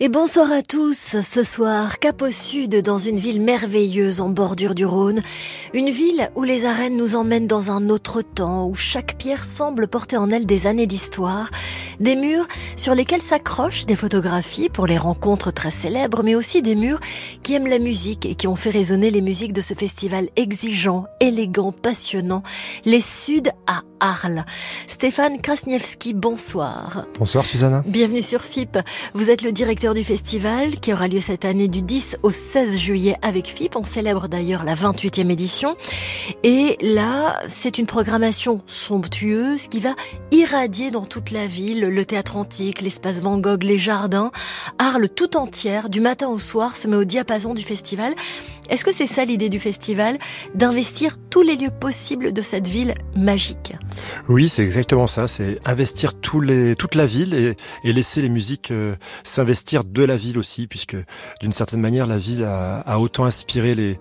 Et bonsoir à tous. Ce soir, cap au sud, dans une ville merveilleuse en bordure du Rhône. Une ville où les arènes nous emmènent dans un autre temps, où chaque pierre semble porter en elle des années d'histoire. Des murs sur lesquels s'accrochent des photographies pour les rencontres très célèbres, mais aussi des murs qui aiment la musique et qui ont fait résonner les musiques de ce festival exigeant, élégant, passionnant. Les Suds à Arles. Stéphane Krasniewski, bonsoir. Bonsoir Susanna. Bienvenue sur FIP. Vous êtes le directeur du festival qui aura lieu cette année du 10 au 16 juillet avec FIP. On célèbre d'ailleurs la 28e édition. Et là, c'est une programmation somptueuse qui va irradier dans toute la ville, le théâtre antique, l'espace Van Gogh, les jardins. Arles tout entière, du matin au soir, se met au diapason du festival. Est-ce que c'est ça l'idée du festival? D'investir tous les lieux possibles de cette ville magique Oui, c'est exactement ça. C'est investir tous les, toute la ville et, laisser les musiques euh, s'investir de la ville aussi, puisque d'une certaine manière, la ville a, a autant inspiré les,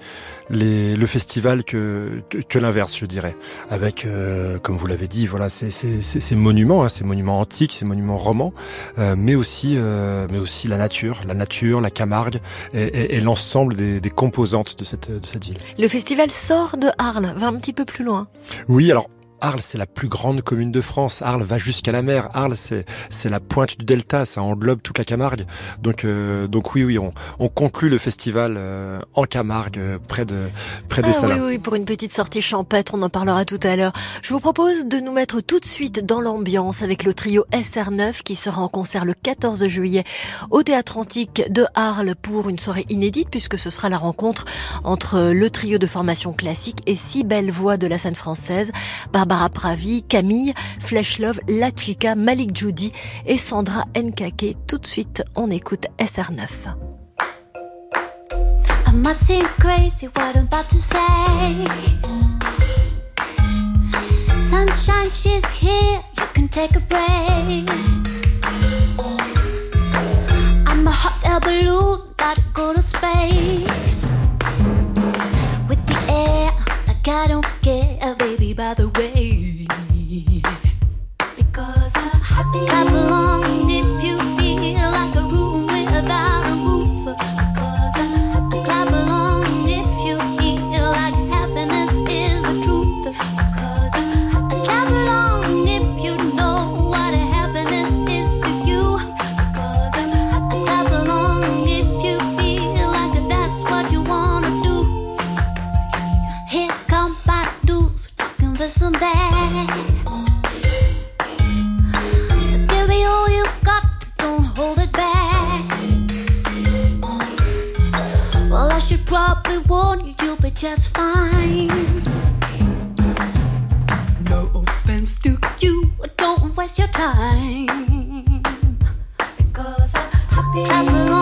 les, le festival que, que, que l'inverse, je dirais. Avec, euh, comme vous l'avez dit, voilà, ces, ces, ces monuments, hein, ces monuments antiques, ces monuments romans, euh, mais aussi, euh, mais aussi la nature, la nature, la Camargue et, et, et l'ensemble des, des composantes de cette, de cette ville. Le festival sort de Arles, va un petit peu plus loin. Oui, alors Arles, c'est la plus grande commune de France. Arles va jusqu'à la mer. Arles, c'est c'est la pointe du delta. Ça englobe toute la Camargue. Donc euh, donc oui oui, on, on conclut le festival euh, en Camargue, euh, près de près des ah, Salins. Oui oui, pour une petite sortie champêtre, on en parlera tout à l'heure. Je vous propose de nous mettre tout de suite dans l'ambiance avec le trio SR9 qui sera en concert le 14 juillet au Théâtre Antique de Arles pour une soirée inédite puisque ce sera la rencontre entre le trio de formation classique et six belles voix de la scène française. Barbara Barbara Pravi, Camille, Flesh Love, La Chica, Malik Judy et Sandra Nkake. Tout de suite, on écoute SR9. I might seem crazy what I'm about to say. Sunshine, she's here, you can take. I'm a hot go to space. With the air, like I don't care, baby, by the way. Because I'm happy. Clap along just fine. No offense to you, don't waste your time. Because I'm happy.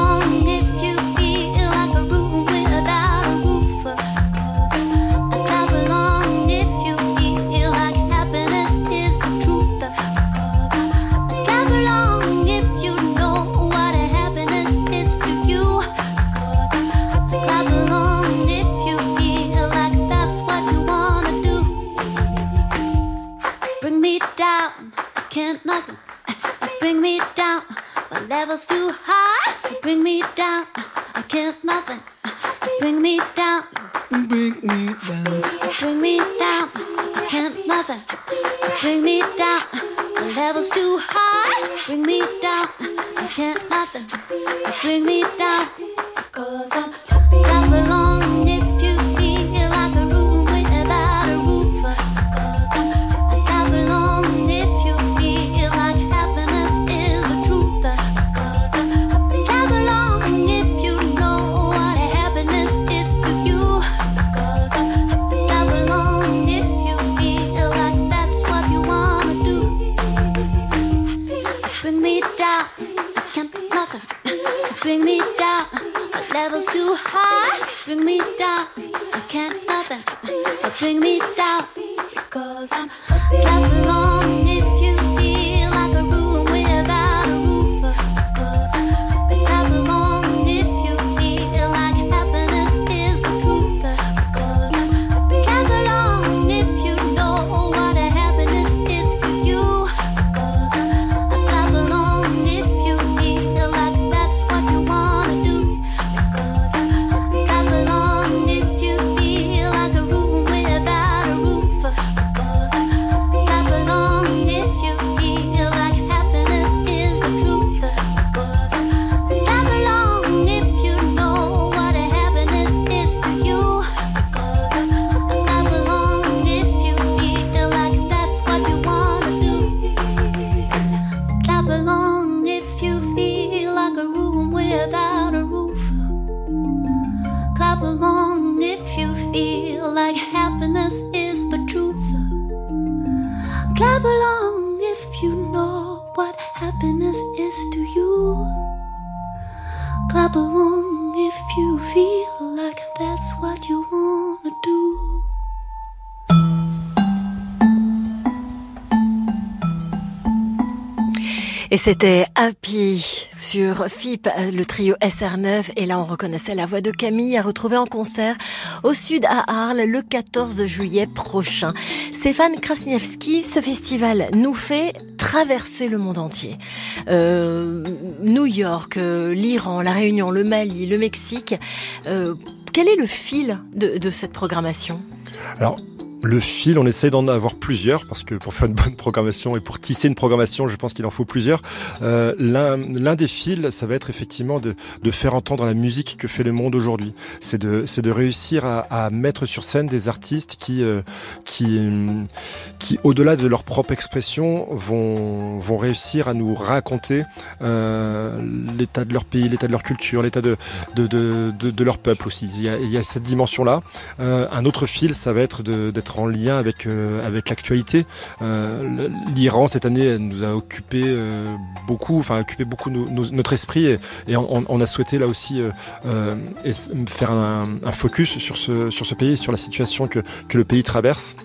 C'était Happy sur FIP, le trio SR9. Et là, on reconnaissait la voix de Camille à retrouver en concert au sud à Arles le 14 juillet prochain. Stéphane Krasniewski, ce festival nous fait traverser le monde entier. Euh, New York, euh, l'Iran, la Réunion, le Mali, le Mexique. Euh, quel est le fil de, cette programmation? Le fil, on essaie d'en avoir plusieurs parce que pour faire une bonne programmation et pour tisser une programmation, je pense qu'il en faut plusieurs. Euh, L'un des fils, ça va être effectivement de, de, faire entendre la musique que fait le monde aujourd'hui. C'est de, de réussir à, à, mettre sur scène des artistes qui, euh, qui, qui au-delà de leur propre expression, vont, vont réussir à nous raconter euh, l'état de leur pays, l'état de leur culture, l'état de, de, de, leur peuple aussi. Il y a, il y a cette dimension-là. Euh, un autre fil, ça va être d'être en lien avec euh, avec l'actualité. Euh, L'Iran cette année nous a occupé euh, beaucoup, enfin occupé beaucoup no, no, notre esprit et, on, a souhaité là aussi faire un, un, focus sur ce sur ce pays, sur la situation que que le pays traverse.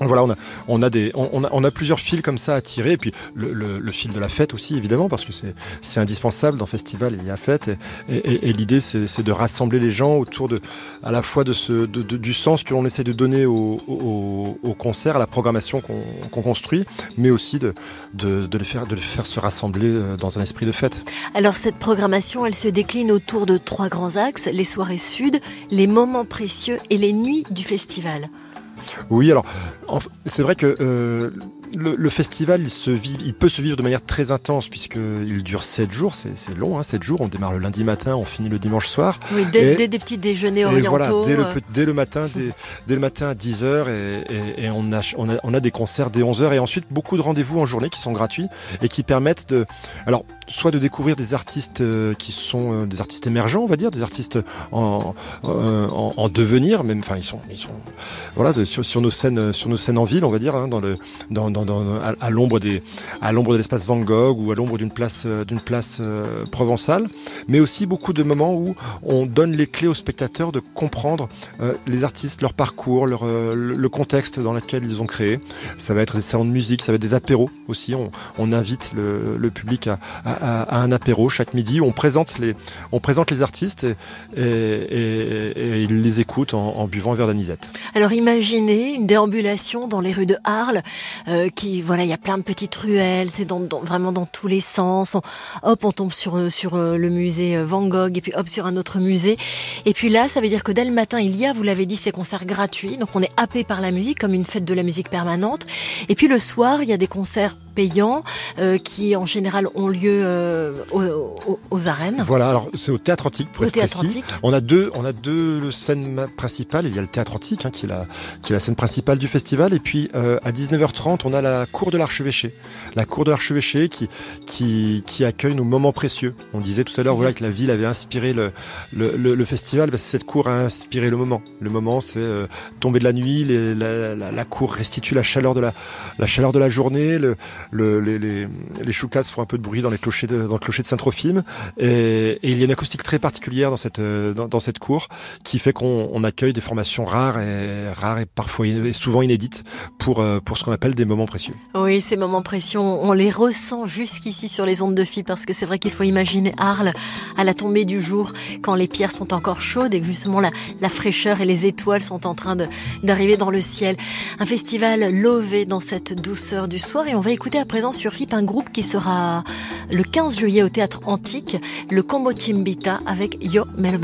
Voilà, on a, on a des, on a, on a plusieurs fils comme ça à tirer, et puis le, le, le fil de la fête aussi évidemment parce que c'est, indispensable dans festival il y a fête, et, et, et l'idée c'est, de rassembler les gens autour de, à la fois de ce, de, de, du sens que l'on essaie de donner au, au, au concert, à la programmation qu'on, construit, mais aussi de, de, de faire, de faire se rassembler euh, dans un esprit de fête. Alors cette programmation, elle se décline autour de trois grands axes les soirées sud, les moments précieux et les nuits du festival. Oui, alors c'est vrai que euh, le, le, festival, il, se vit, il peut se vivre de manière très intense puisqu'il dure 7 jours, c'est long, hein, 7 jours. On démarre le lundi matin, on finit le dimanche soir. Oui, dès, et, dès des petits déjeuners orientaux. Voilà, dès le, dès le matin, dès, dès, le matin à 10h et, et, et on, a, on, a, on, a, des concerts dès 11h et ensuite beaucoup de rendez-vous en journée qui sont gratuits et qui permettent de, alors soit de découvrir des artistes euh, qui sont euh, des artistes émergents, on va dire, des artistes en, en, en devenir, même, enfin ils sont, ils sont, voilà, sur, nos scènes, sur nos scènes en ville, on va dire, hein, dans le, dans, dans, à, l'ombre des, à l'ombre de l'espace Van Gogh ou à l'ombre d'une place, d'une place euh, provençale, mais aussi beaucoup de moments où on donne les clés aux spectateurs de comprendre euh, les artistes, leur parcours, leur, euh, le contexte dans lequel ils ont créé. Ça va être des salons de musique, ça va être des apéros aussi. On, invite le, public à, à, un apéro chaque midi on présente les, on présente les artistes et, ils les écoutent en, buvant un verre d'anisette. Alors imaginez une déambulation dans les rues de Arles euh, qui voilà, il y a plein de petites ruelles, c'est dans, vraiment dans tous les sens. On, hop, on tombe sur sur le musée Van Gogh et puis hop sur un autre musée. Et puis là, ça veut dire que dès le matin, il y a, vous l'avez dit, ces concerts gratuits. Donc on est happé par la musique comme une fête de la musique permanente. Et puis le soir, il y a des concerts payants euh, qui en général ont lieu euh, aux, aux, arènes. Voilà, alors c'est au théâtre antique pour au être théâtre précis. Antique. On a deux, on a deux scènes principales. Il y a le théâtre antique hein, qui est la qui est la scène principale du festival et puis euh, à 19h30 on a la cour de l'archevêché, la cour de l'archevêché qui qui qui accueille nos moments précieux. On disait tout à l'heure voilà que la ville avait inspiré le le, le, le festival. Ben, cette cour a inspiré le moment. Le moment c'est euh, tomber de la nuit, les, la, la, la, cour restitue la chaleur de la la chaleur de la journée. Le, le les, les les choucas font un peu de bruit dans les clochers de, dans le clocher de Saint-Trophime et, il y a une acoustique très particulière dans cette dans, dans cette cour qui fait qu'on on accueille des formations rares et rares et parfois et souvent inédites pour pour ce qu'on appelle des moments précieux. Oui, ces moments précieux, on les ressent jusqu'ici sur les ondes de Phi parce que c'est vrai qu'il faut imaginer Arles à la tombée du jour quand les pierres sont encore chaudes et que justement la, la fraîcheur et les étoiles sont en train d'arriver dans le ciel. Un festival lové dans cette douceur du soir et on va écouter à présent sur FIP un groupe qui sera le 15 juillet au théâtre antique, le Combo Chimbita avec Yo Me Lo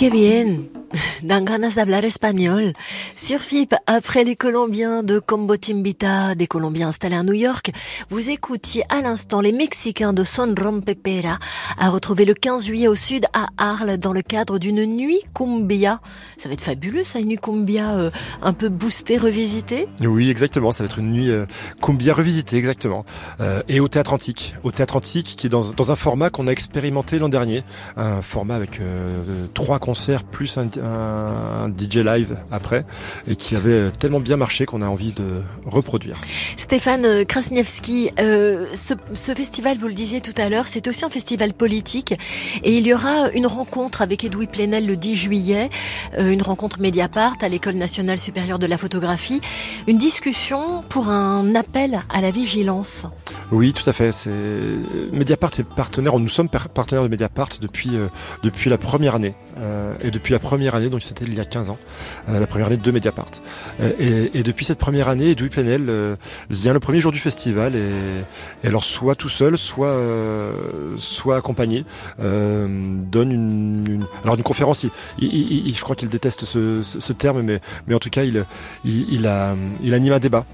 qué bien. Dan ganas de hablar espagnol. Sur FIP, après les Colombiens de Combo Timbita, des Colombiens installés à New York, vous écoutiez à l'instant les Mexicains de Son Rompepera à retrouver le 15 juillet au sud à Arles dans le cadre d'une nuit cumbia. Ça va être fabuleux ça, une nuit cumbia euh, un peu boostée, revisitée? Oui, exactement, ça va être une nuit euh, cumbia revisitée, exactement. Euh, et au Théâtre Antique. Au Théâtre Antique qui est dans, un format qu'on a expérimenté l'an dernier. Un format avec trois concerts plus un DJ live après et qui avait tellement bien marché qu'on a envie de reproduire. Stéphane Krasniewski, euh, ce, ce, festival, vous le disiez tout à l'heure, c'est aussi un festival politique et il y aura une rencontre avec Edoui Plenel le 10 juillet, euh, une rencontre Mediapart à l'École nationale supérieure de la photographie, une discussion pour un appel à la vigilance. Oui, tout à fait. C'est Mediapart est partenaire, nous sommes partenaires de Mediapart depuis euh, depuis la première année et depuis la première année, donc c'était il y a 15 ans, la première année de Mediapart. Euh, et, depuis cette première année, Edoui Plenel euh, vient le premier jour du festival et, alors soit tout seul, soit soit accompagné, donne une, alors une conférence. Je crois qu'il déteste ce, terme, mais mais en tout cas il il, a, il anime un débat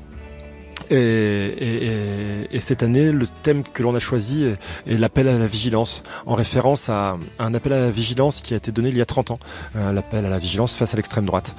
et, et, et, cette année, le thème que l'on a choisi est, l'appel à la vigilance, en référence à un appel à la vigilance qui a été donné il y a 30 ans, euh, l'appel à la vigilance face à l'extrême droite.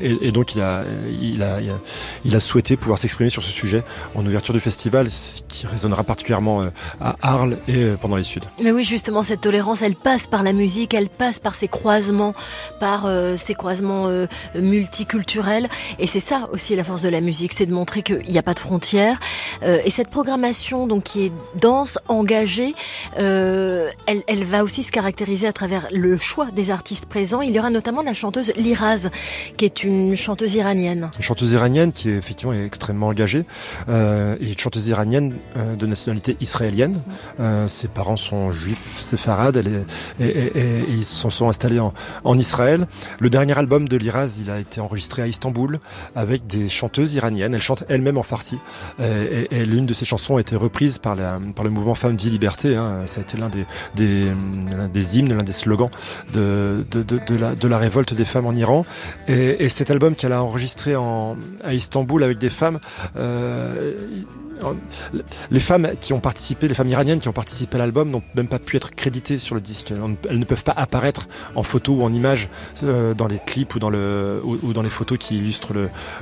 Et, donc il a, souhaité pouvoir s'exprimer sur ce sujet en ouverture du festival, ce qui résonnera particulièrement euh, à Arles et euh, pendant les Suds. Mais oui, justement, cette tolérance, elle passe par la musique, elle passe par ces croisements, par euh, ces croisements multiculturels. Et c'est ça aussi la force de la musique, c'est de montrer qu'il n'y a pas de frontières. Euh, et cette programmation, donc qui est dense, engagée, euh, elle, elle, va aussi se caractériser à travers le choix des artistes présents. Il y aura notamment la chanteuse Liraz, qui est une chanteuse iranienne. Une chanteuse iranienne qui est effectivement extrêmement engagée, euh, et une chanteuse iranienne euh, de nationalité israélienne. Euh, ses parents sont juifs séfarades, elle est, et, et, et, ils se sont installés en, en Israël. Le dernier album de Liraz, il a été enregistré à Istanbul avec des chanteuses iraniennes. Elle elle-même en farsi. Et, et l'une de ses chansons a été reprise par, le mouvement Femmes, Vie, Liberté. Hein. Ça a été l'un des, hymnes, l'un des slogans de, la, révolte des femmes en Iran. Et, et cet album qu'elle a enregistré en, à Istanbul avec des femmes, euh, les femmes qui ont participé, les femmes iraniennes qui ont participé à l'album n'ont même pas pu être créditées sur le disque. Elles ne peuvent pas apparaître en photo ou en image euh, dans les clips ou dans, les photos qui illustrent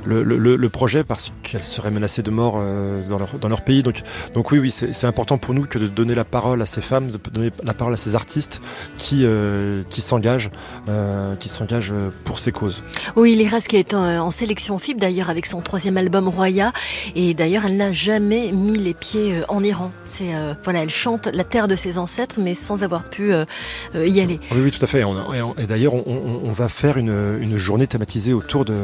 le, projet parce qu'elles seraient menacées de mort euh, dans, leur, pays. Donc, oui, oui, c'est important pour nous que de donner la parole à ces femmes, de donner la parole à ces artistes qui, euh, s'engagent, qui pour ces causes. Oui, Liras qui est en, en sélection FIB d'ailleurs avec son troisième album Roya et d'ailleurs elle n'a jamais mis les pieds euh, en Iran. C'est euh, voilà, elle chante la terre de ses ancêtres, mais sans avoir pu euh, y aller. Oui, oui, tout à fait. Et, et d'ailleurs, on, on, va faire une, une, journée thématisée autour de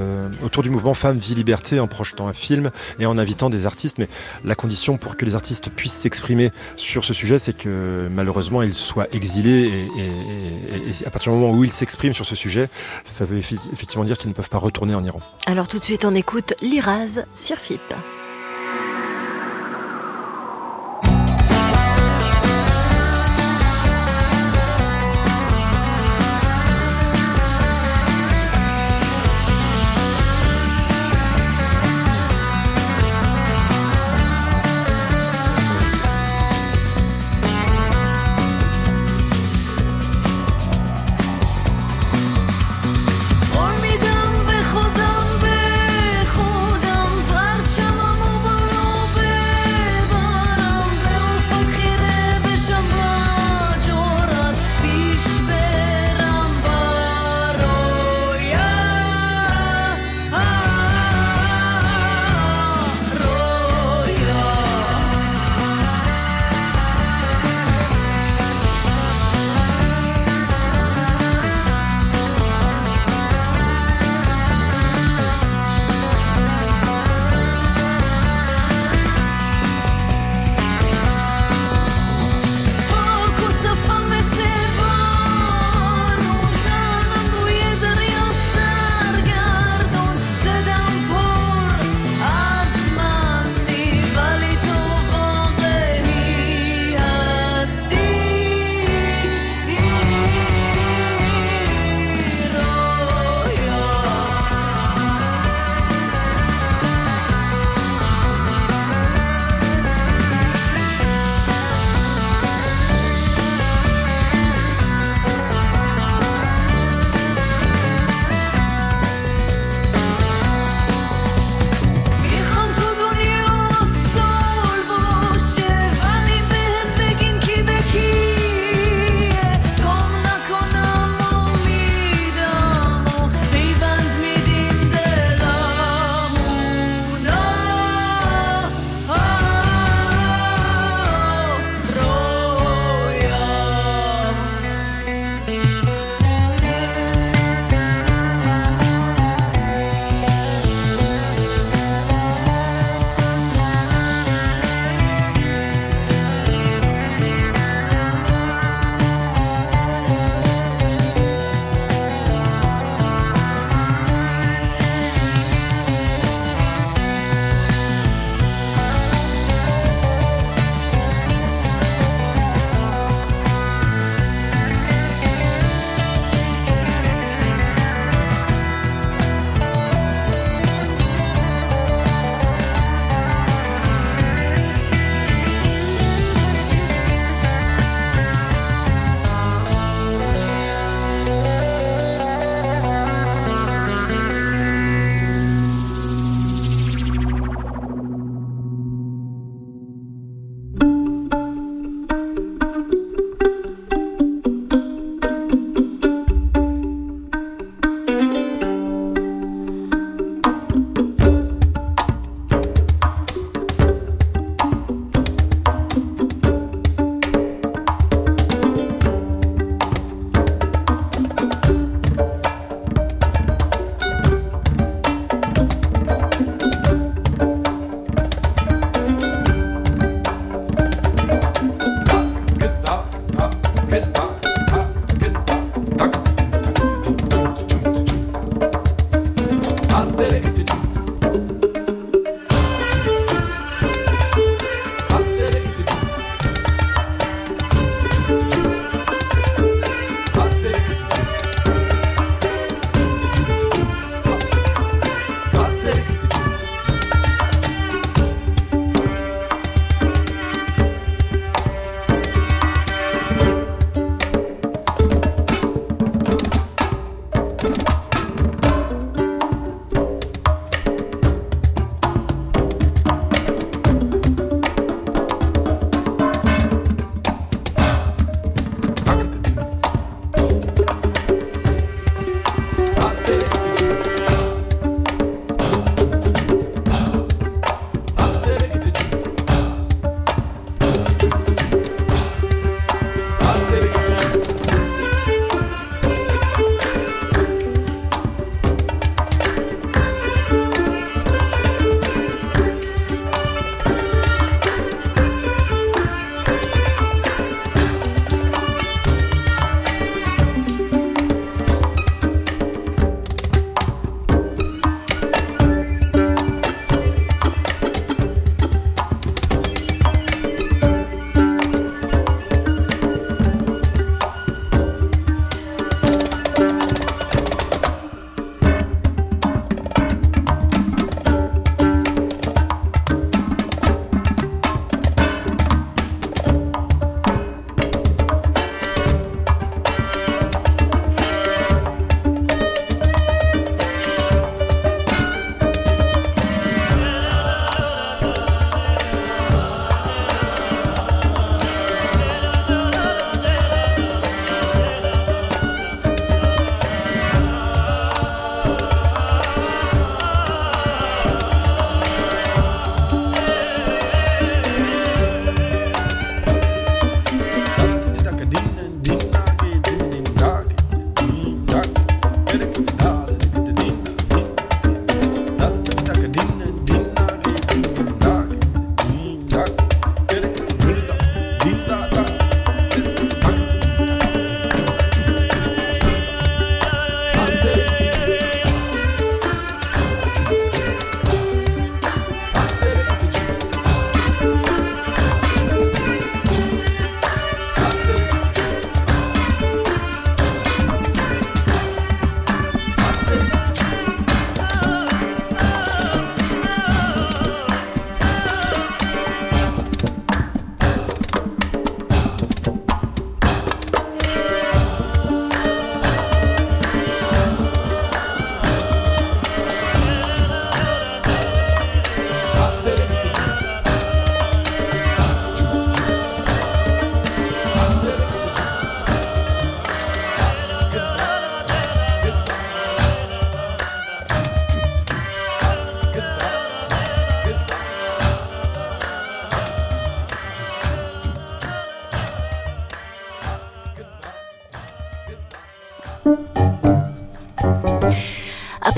autour du mouvement Femmes, Vie, Liberté, en projetant un film et en invitant des artistes. Mais la condition pour que les artistes puissent s'exprimer sur ce sujet, c'est que malheureusement, ils soient exilés et, et, et à partir du moment où ils s'expriment sur ce sujet, ça veut effectivement dire qu'ils ne peuvent pas retourner en Iran. Alors tout de suite, on écoute Liraz sur FIP.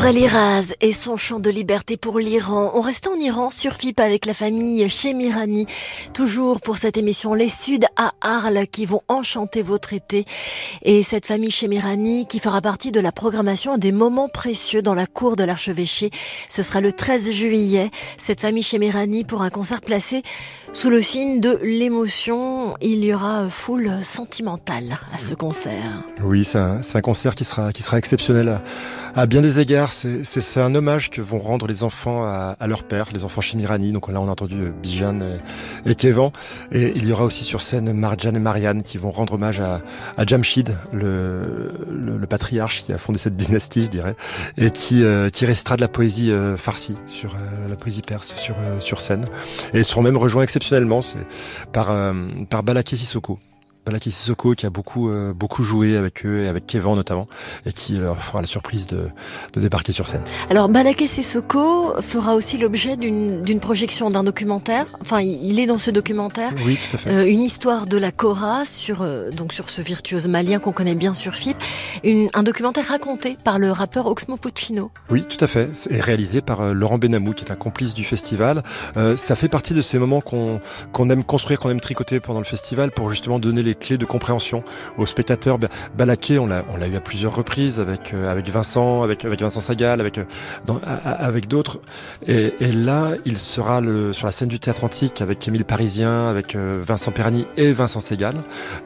Après l'Iraz et son chant de liberté pour l'Iran, on reste en Iran sur FIP avec la famille Chemirani. Toujours pour cette émission Les Suds à Arles qui vont enchanter votre été. Et cette famille Chemirani qui fera partie de la programmation des moments précieux dans la cour de l'archevêché. Ce sera le 13 juillet. Cette famille Chemirani pour un concert placé sous le signe de l'émotion. Il y aura foule sentimentale à ce concert. Oui, c'est un, un, concert qui sera, qui sera exceptionnel à bien des égards, c'est un hommage que vont rendre les enfants à, leur père, les enfants Chimirani. Donc là, on a entendu euh, Bijan et, et Kevan. Et il y aura aussi sur scène Marjan et Marianne qui vont rendre hommage à, Jamshid, le, patriarche qui a fondé cette dynastie, je dirais, et qui, euh, restera de la poésie euh, farsi, sur euh, la poésie perse sur, euh, scène. Et ils seront même rejoints exceptionnellement par, euh, par Balaké Sissoko, Balaki Sissoko qui a beaucoup euh, beaucoup joué avec eux et avec Kevin notamment et qui leur fera la surprise de, de débarquer sur scène. Alors Balaké Sissoko fera aussi l'objet d'une projection d'un documentaire. Enfin, il est dans ce documentaire. Oui, tout à fait. Euh, une histoire de la Cora sur euh, donc sur ce virtuose malien qu'on connaît bien sur FIP. Une, un documentaire raconté par le rappeur Oxmo Puccino. Oui, tout à fait. Et réalisé par euh, Laurent Benamou qui est un complice du festival. Euh, ça fait partie de ces moments qu'on qu'on aime construire, qu'on aime tricoter pendant le festival pour justement donner les clés de compréhension aux spectateurs. Balaké, on l'a, eu à plusieurs reprises avec euh, avec Vincent, avec avec Vincent Sagal, avec euh, avec d'autres. Et, là, il sera sur la scène du théâtre antique avec Émile Parisien, avec euh, Vincent Perani et Vincent Segal.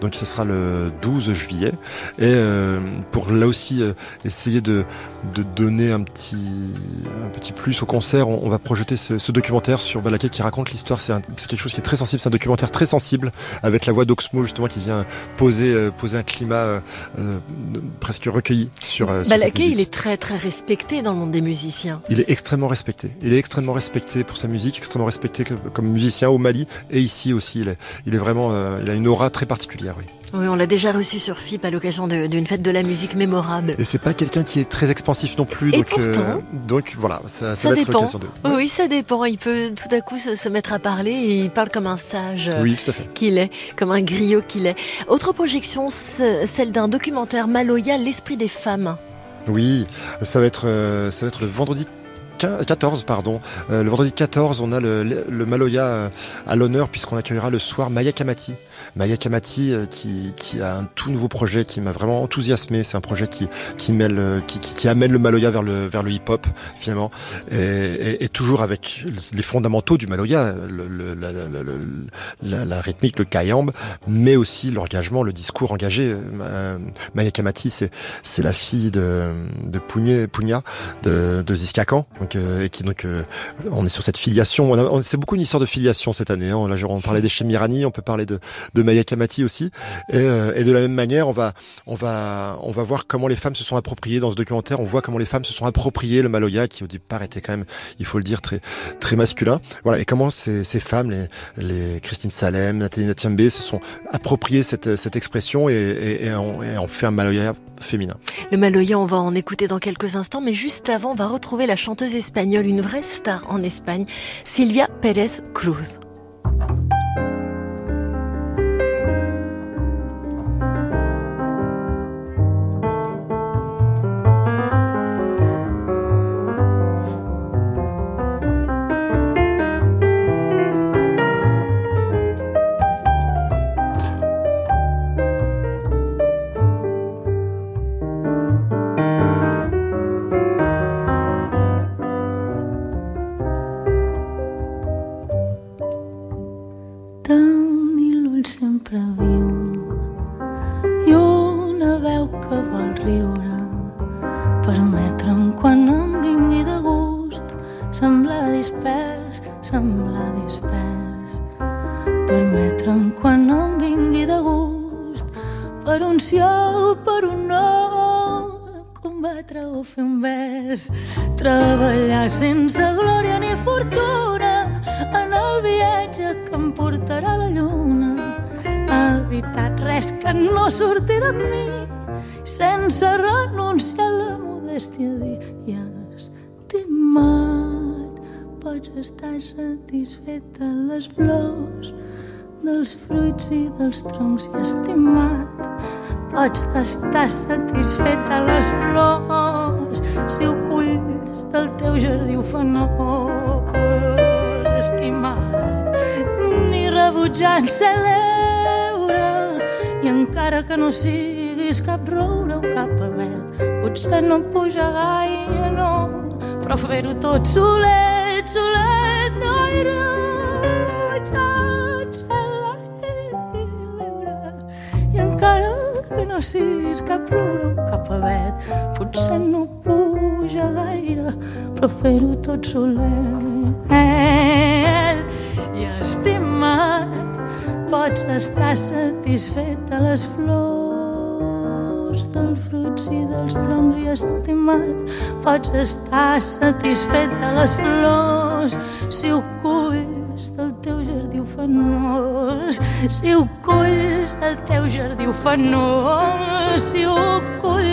Donc ce sera le 12 juillet. Et pour là aussi essayer de de donner un petit un petit plus au concert, on, va projeter ce, ce, documentaire sur Balaké qui raconte l'histoire. C'est, c'est quelque chose qui est très sensible. C'est un documentaire très sensible avec la voix d'Oxmo justement qui vient poser, euh, poser un climat euh, euh, presque recueilli sur. Euh, Balaké, il est très très respecté dans le monde des musiciens. Il est extrêmement respecté. Il est extrêmement respecté pour sa musique, extrêmement respecté comme musicien au Mali et ici aussi. Il est, il est vraiment, il a une aura très particulière, oui. Oui, on l'a déjà reçu sur FIP à l'occasion d'une fête de la musique mémorable. Et c'est pas quelqu'un qui est très expansif non plus. Et donc, pourtant, euh, donc voilà, ça, ça, ça va dépend. être l'occasion de. Oui, oui, ça dépend. Il peut tout à coup se, se, mettre à parler et il parle comme un sage oui, qu'il est, comme un griot qu'il est. Autre projection, celle d'un documentaire Maloya, l'esprit des femmes. Oui, ça va être, euh, ça va être le vendredi 14, pardon. Euh, le vendredi 14, on a le, Maloya euh, à l'honneur puisqu'on accueillera le soir Maya Kamati. Maya euh, qui, a un tout nouveau projet qui m'a vraiment enthousiasmé. C'est un projet qui, mêle, qui, amène le Maloya vers le, hip-hop finalement et, toujours avec les fondamentaux du Maloya, la, rythmique, le kayamb, mais aussi l'engagement, le discours engagé. Euh, Maya c'est la fille de, de Pugna, de, de Ziskakan, donc, euh, et qui donc on est sur cette filiation. C'est beaucoup une histoire de filiation cette année. Hein. Là, on parlait des Chemirani, on peut parler de, de Maya Kamati aussi. Et, euh, et, de la même manière, on va, on va, on va voir comment les femmes se sont appropriées dans ce documentaire. On voit comment les femmes se sont appropriées le Maloya, qui au départ était quand même, il faut le dire, très, très masculin. Voilà. Et comment ces, ces femmes, les, les Christine Salem, Nathalie Natiambe, se sont appropriées cette, cette expression et, et, et, on, et on fait un Maloya Le Maloya, on va en écouter dans quelques instants, mais juste avant, on va retrouver la chanteuse espagnole, une vraie star en Espagne, Silvia Pérez Cruz. encara viu i una veu que vol riure. Permetre'm quan em vingui de gust semblar dispers, semblar dispers. Permetre'm quan em vingui de gust per un sí per un no combatre o fer un vers. Treballar sense glòria ni fortuna res que no surti de mi sense renunciar a la modèstia dir i has pots estar satisfeta les flors dels fruits i dels troncs i estimat pots estar satisfeta les flors si ho culls del teu jardí ho fan estimat ni rebutjant ser i encara que no siguis cap roure o cap avet, potser no puja gaire, no, però fer-ho tot solet, solet, no saps la l'ebre. I encara que no siguis cap roure o cap avet, potser no puja gaire, però fer-ho tot solet. I estimat, pots estar satisfet de les flors, del fruits i dels troncs i estimat. Pots estar satisfet de les flors si ho culls del teu jardí ufanós. Si ho culls del teu jardí ufanós, si ho culls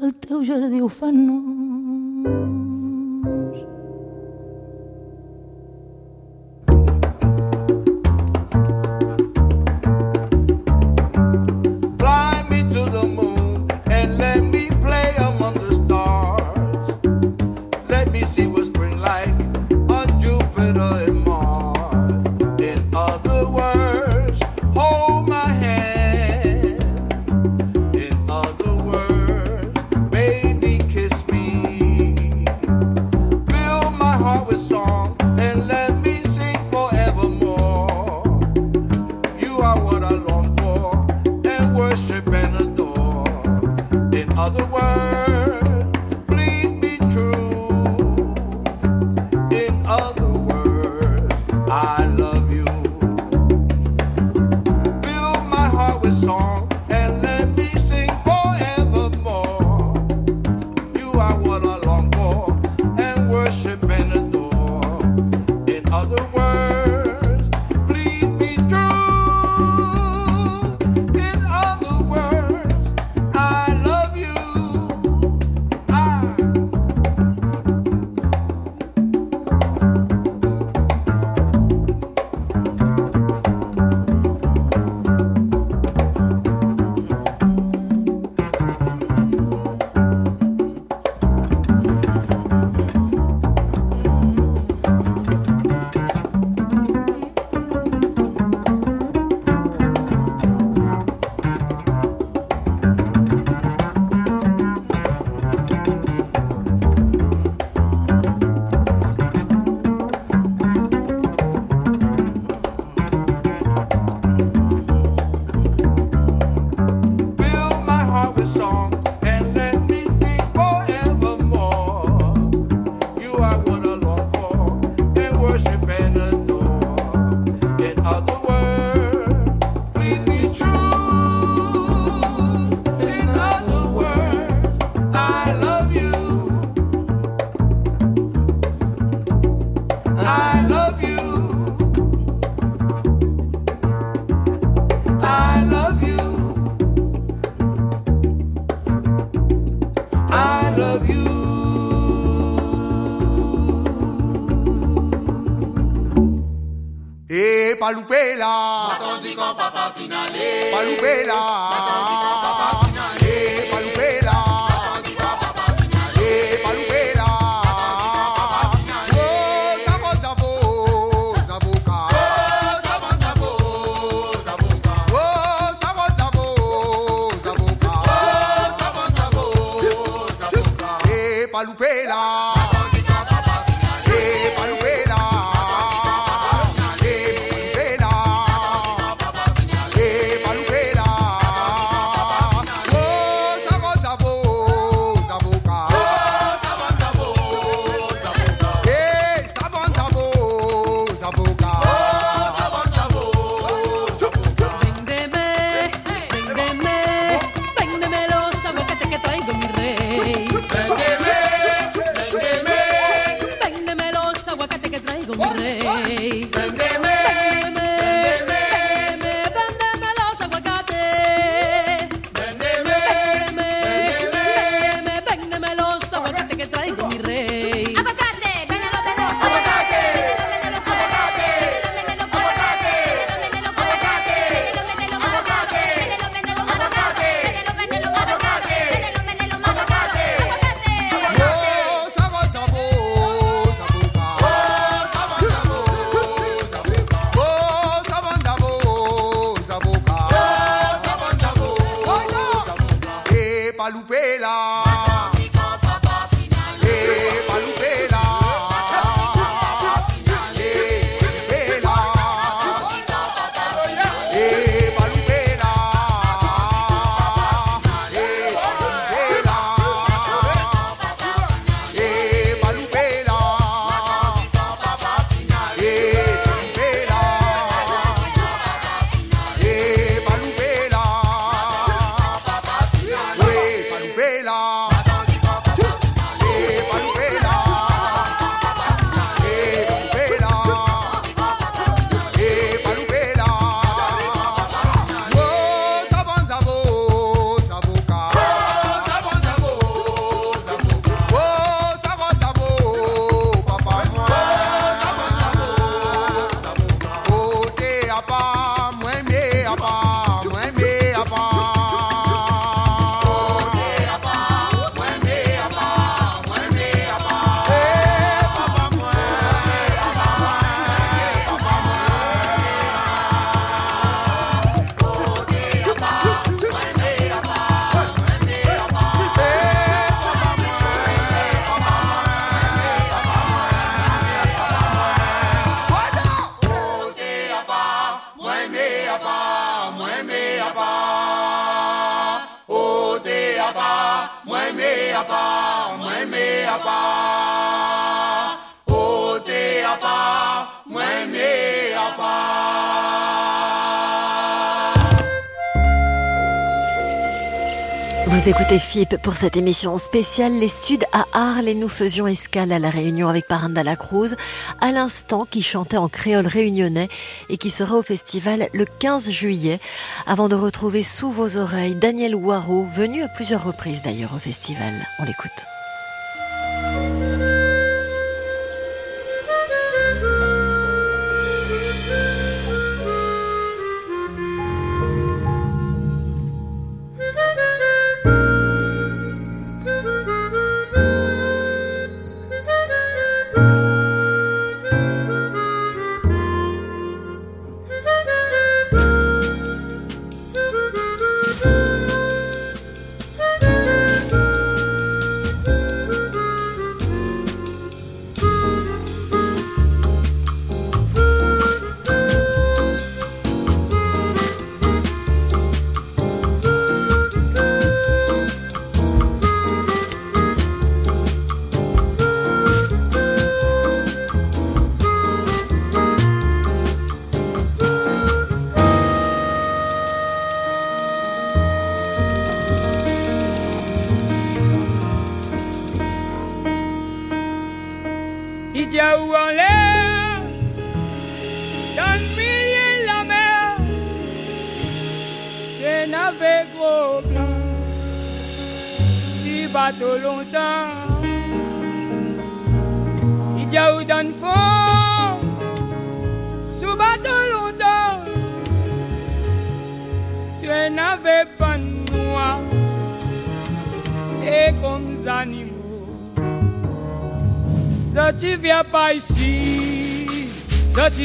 del teu jardí ufanós. palupela. Pour cette émission spéciale Les Suds à Arles et nous faisions escale à la Réunion avec Paranda La Cruz, à l'instant qui chantait en créole réunionnais et qui sera au festival le 15 juillet avant de retrouver sous vos oreilles Daniel Waro, venu à plusieurs reprises d'ailleurs au festival. On l'écoute.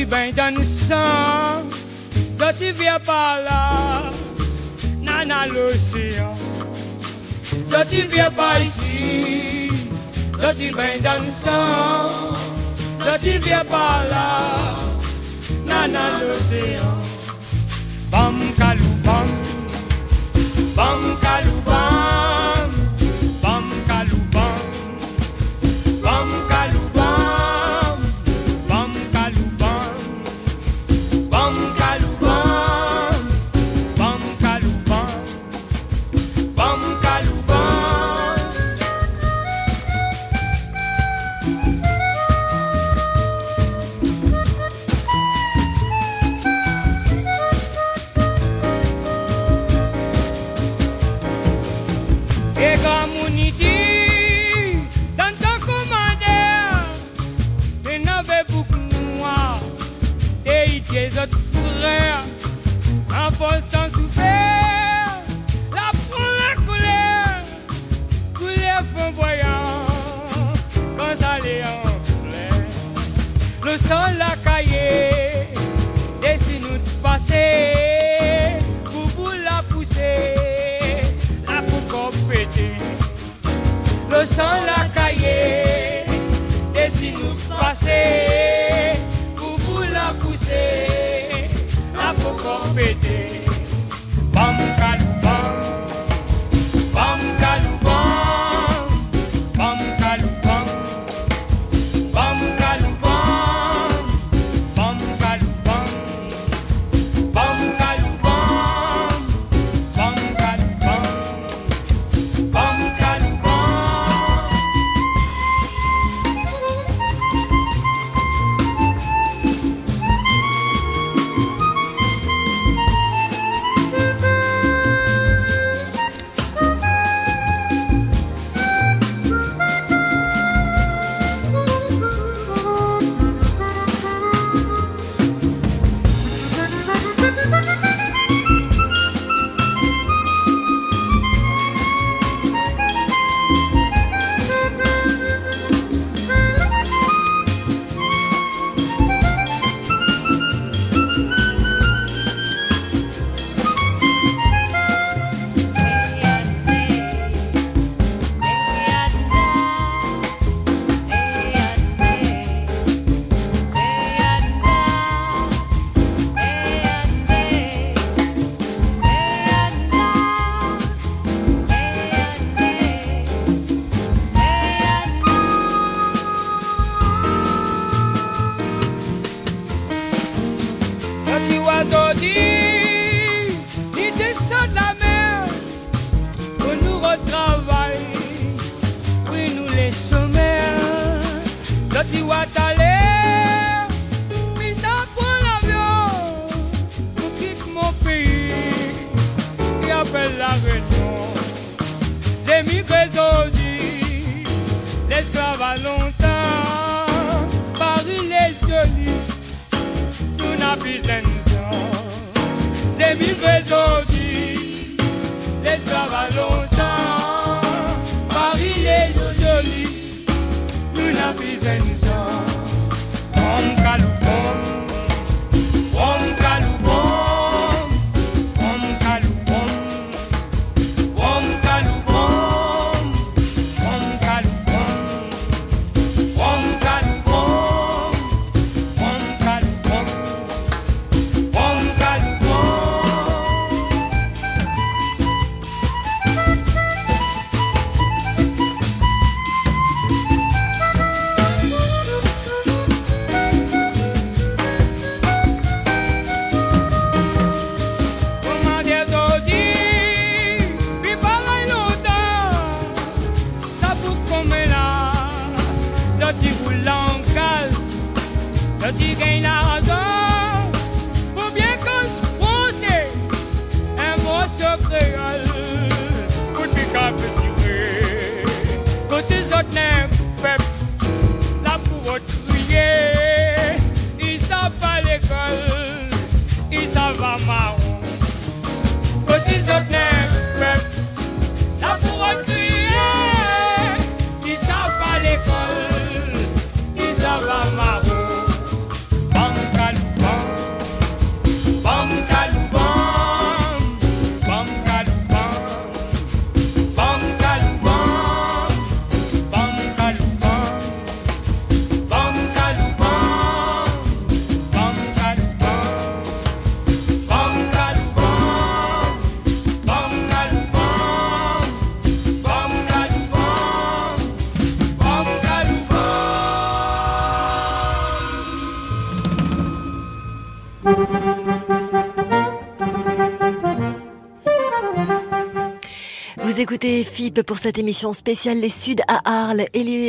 Ben dans le sang, ça tu viens pas là, nana l'océan. Ça tu viens pas ici, ça tu ben dans le sang, ça tu pas là, nana l'océan. Écoutez FIP pour cette émission spéciale Les Suds à Arles.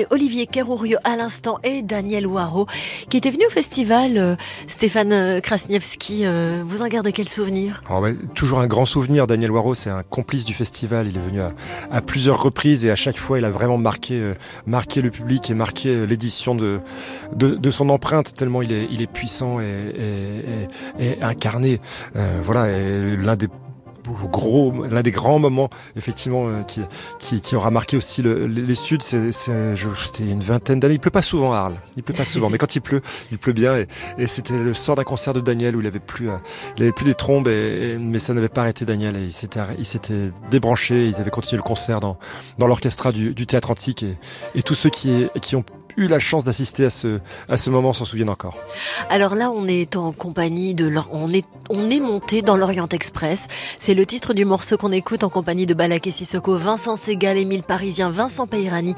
Olivier Kerrourio à l'instant et Daniel Waro qui était venu au festival. Euh, Stéphane euh, Krasniewski, euh, vous en gardez quel souvenir? Oh, toujours un grand souvenir. Daniel Waro, c'est un complice du festival. Il est venu à, plusieurs reprises et à chaque fois, il a vraiment marqué, marqué le public et marqué l'édition de, de, son empreinte tellement il est, puissant et, et incarné. voilà, l'un des gros, l'un des grands moments effectivement euh, qui, qui, qui aura marqué aussi le- les, les Suds. C'est, c'est- je- c'était une vingtaine d'années. Il pleut pas souvent à Arles. Il pleut pas souvent, mais quand il pleut, il pleut bien. Et, et c'était le sort d'un concert de Daniel où il avait plus, euh, il avait plus des trombes, et, et- mais ça n'avait pas arrêté Daniel. Et il s'était, il s'était débranché. Ils avaient continué le concert dans dans l'orchestra du, du théâtre antique et, et tous ceux qui, qui ont eu la chance d'assister à ce, à ce moment s'en souviennent encore. Alors là, on est en compagnie de l'Or- on est on est monté dans l'Orient Express. C'est le titre du morceau qu'on écoute en compagnie de Balak et Sissoko, Vincent Segal, Émile Parisien, Vincent Peirani,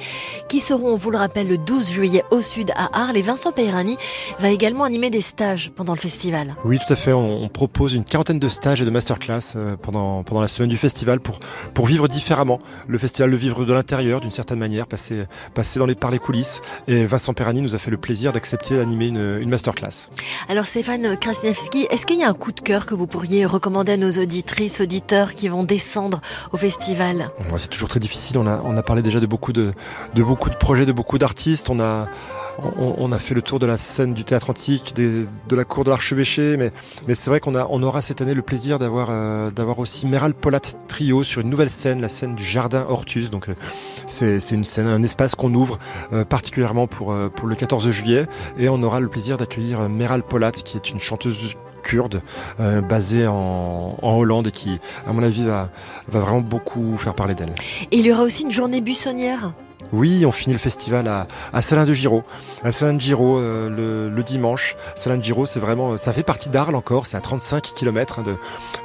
qui seront, on vous le rappelle, le 12 juillet au sud à Arles. Et Vincent Peirani va également animer des stages pendant le festival. Oui, tout à fait. On, on propose une quarantaine de stages et de masterclass euh, pendant, pendant la semaine du festival pour, pour vivre différemment le festival, le vivre de l'intérieur d'une certaine manière, passer, passer dans les, par les coulisses. Et Vincent Perrani nous a fait le plaisir d'accepter d'animer une, une masterclass. Alors Stéphane Krasniewski, est-ce qu'il y a un coup de cœur que vous pourriez recommander à nos auditrices, auditeurs qui vont descendre au festival? C'est toujours très difficile. On a, on a parlé déjà de beaucoup de, de beaucoup de projets, de beaucoup d'artistes. On a, on, on a fait le tour de la scène du théâtre antique, des- de la cour de l'archevêché, mais, mais c'est vrai qu'on on aura cette année le plaisir d'avoir, euh, d'avoir aussi Meral Polat Trio sur une nouvelle scène, la scène du jardin Hortus. Donc, euh, c'est, c'est une scène, un espace qu'on ouvre euh, particulièrement pour, euh, pour le 14 juillet, et on aura le plaisir d'accueillir euh, Meral Polat, qui est une chanteuse kurde euh, basée en, en Hollande et qui, à mon avis, va, va vraiment beaucoup faire parler d'elle. Et il y aura aussi une journée buissonnière. Oui, on finit le festival à, à Salin de Giraud. À Salin de Giraud, euh, le, le dimanche. Salin de Giraud, c'est vraiment, ça fait partie d'Arles encore. C'est à 35 km de,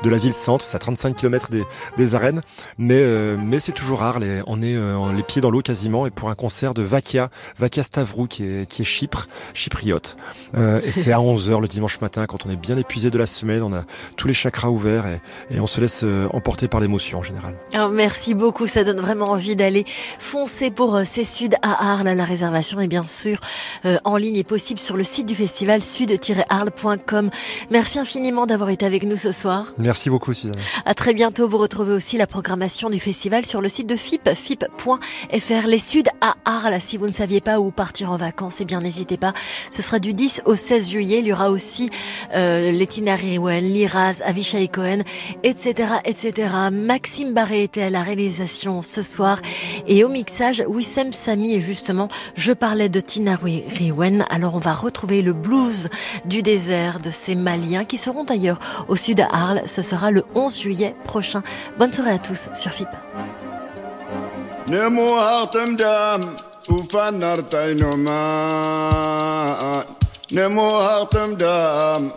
de la ville-centre. C'est à 35 km des, des arènes. Mais, euh, mais c'est toujours Arles et on est euh, les pieds dans l'eau quasiment. Et pour un concert de Vakia, Vakia Stavrou, qui est, qui est Chypre, chypriote. Euh, et c'est à 11h le dimanche matin quand on est bien épuisé de la semaine. On a tous les chakras ouverts et, et on se laisse euh, emporter par l'émotion en général. Alors, merci beaucoup, ça donne vraiment envie d'aller foncer pour euh, ces Sud à Arles. La réservation est bien sûr euh, en ligne et possible sur le site du festival sud-arles.com. Merci infiniment d'avoir été avec nous ce soir. Merci beaucoup, Suzanne. À très bientôt. Vous retrouvez aussi la programmation du festival sur le site de FIP, fip.fr. Les Suds à Arles. Si vous ne saviez pas où partir en vacances, eh bien, n'hésitez pas. Ce sera du 10 au 16 juillet. Il y aura aussi euh, Letina Riwen, Liraz, Avishai Cohen, etc., etc. Maxime Barré était à la réalisation ce soir et au mixage Wissem Sami et justement, je parlais de Tina Riwen. Alors on va retrouver le blues du désert de ces Maliens qui seront d'ailleurs au sud à Arles. Ce sera le 11 juillet prochain. Bonne soirée à tous sur FIP. nemo dam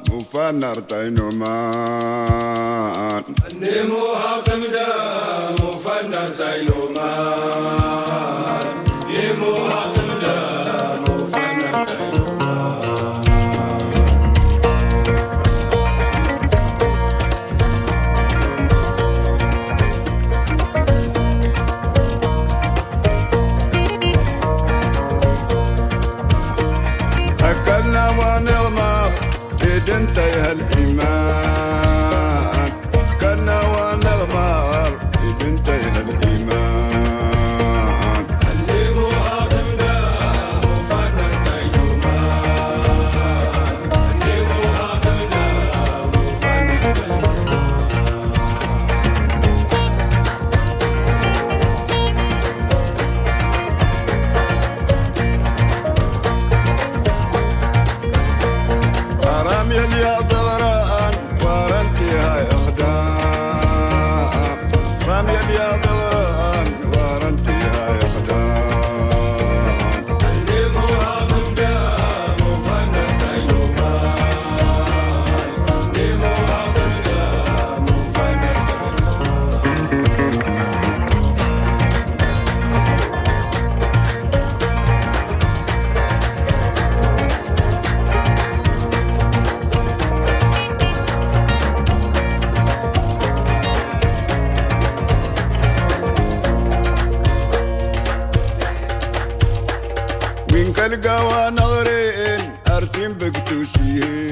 eu te